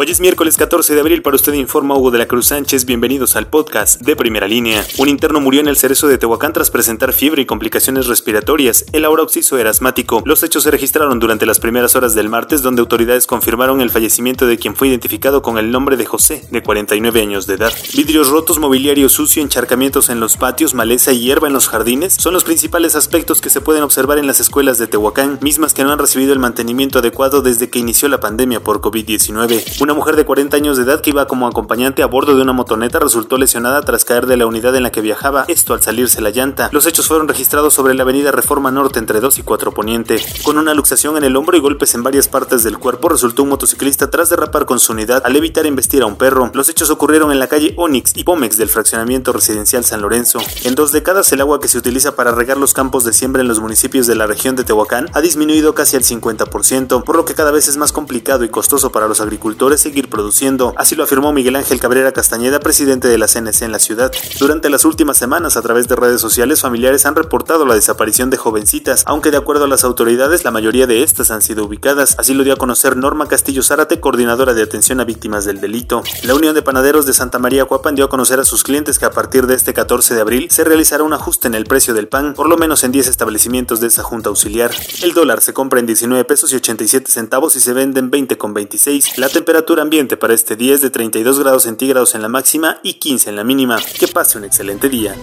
Hoy es miércoles 14 de abril, para usted informa Hugo de la Cruz Sánchez, bienvenidos al podcast de Primera Línea. Un interno murió en el cerezo de Tehuacán tras presentar fiebre y complicaciones respiratorias. El ahora occiso era asmático. Los hechos se registraron durante las primeras horas del martes, donde autoridades confirmaron el fallecimiento de quien fue identificado con el nombre de José, de 49 años de edad. Vidrios rotos, mobiliario sucio, encharcamientos en los patios, maleza y hierba en los jardines son los principales aspectos que se pueden observar en las escuelas de Tehuacán, mismas que no han recibido el mantenimiento adecuado desde que inició la pandemia por COVID-19. Una mujer de 40 años de edad que iba como acompañante a bordo de una motoneta resultó lesionada tras caer de la unidad en la que viajaba, esto al salirse la llanta. Los hechos fueron registrados sobre la avenida Reforma Norte entre 2 y 4 Poniente. Con una luxación en el hombro y golpes en varias partes del cuerpo, resultó un motociclista tras derrapar con su unidad al evitar embestir a un perro. Los hechos ocurrieron en la calle Onix y Pomex del fraccionamiento residencial San Lorenzo. En dos décadas, el agua que se utiliza para regar los campos de siembra en los municipios de la región de Tehuacán ha disminuido casi al 50%, por lo que cada vez es más complicado y costoso para los agricultores seguir produciendo. Así lo afirmó Miguel Ángel Cabrera Castañeda, presidente de la CNC en la ciudad. Durante las últimas semanas, a través de redes sociales, familiares han reportado la desaparición de jovencitas, aunque de acuerdo a las autoridades, la mayoría de estas han sido ubicadas. Así lo dio a conocer Norma Castillo Zárate, coordinadora de atención a víctimas del delito. La Unión de Panaderos de Santa María Cuapan dio a conocer a sus clientes que a partir de este 14 de abril se realizará un ajuste en el precio del pan, por lo menos en 10 establecimientos de esa junta auxiliar. El dólar se compra en 19 pesos y 87 centavos y se vende en 20 con 26. La temperatura ambiente para este día es de 32 grados centígrados en la máxima y 15 en la mínima. Que pase un excelente día.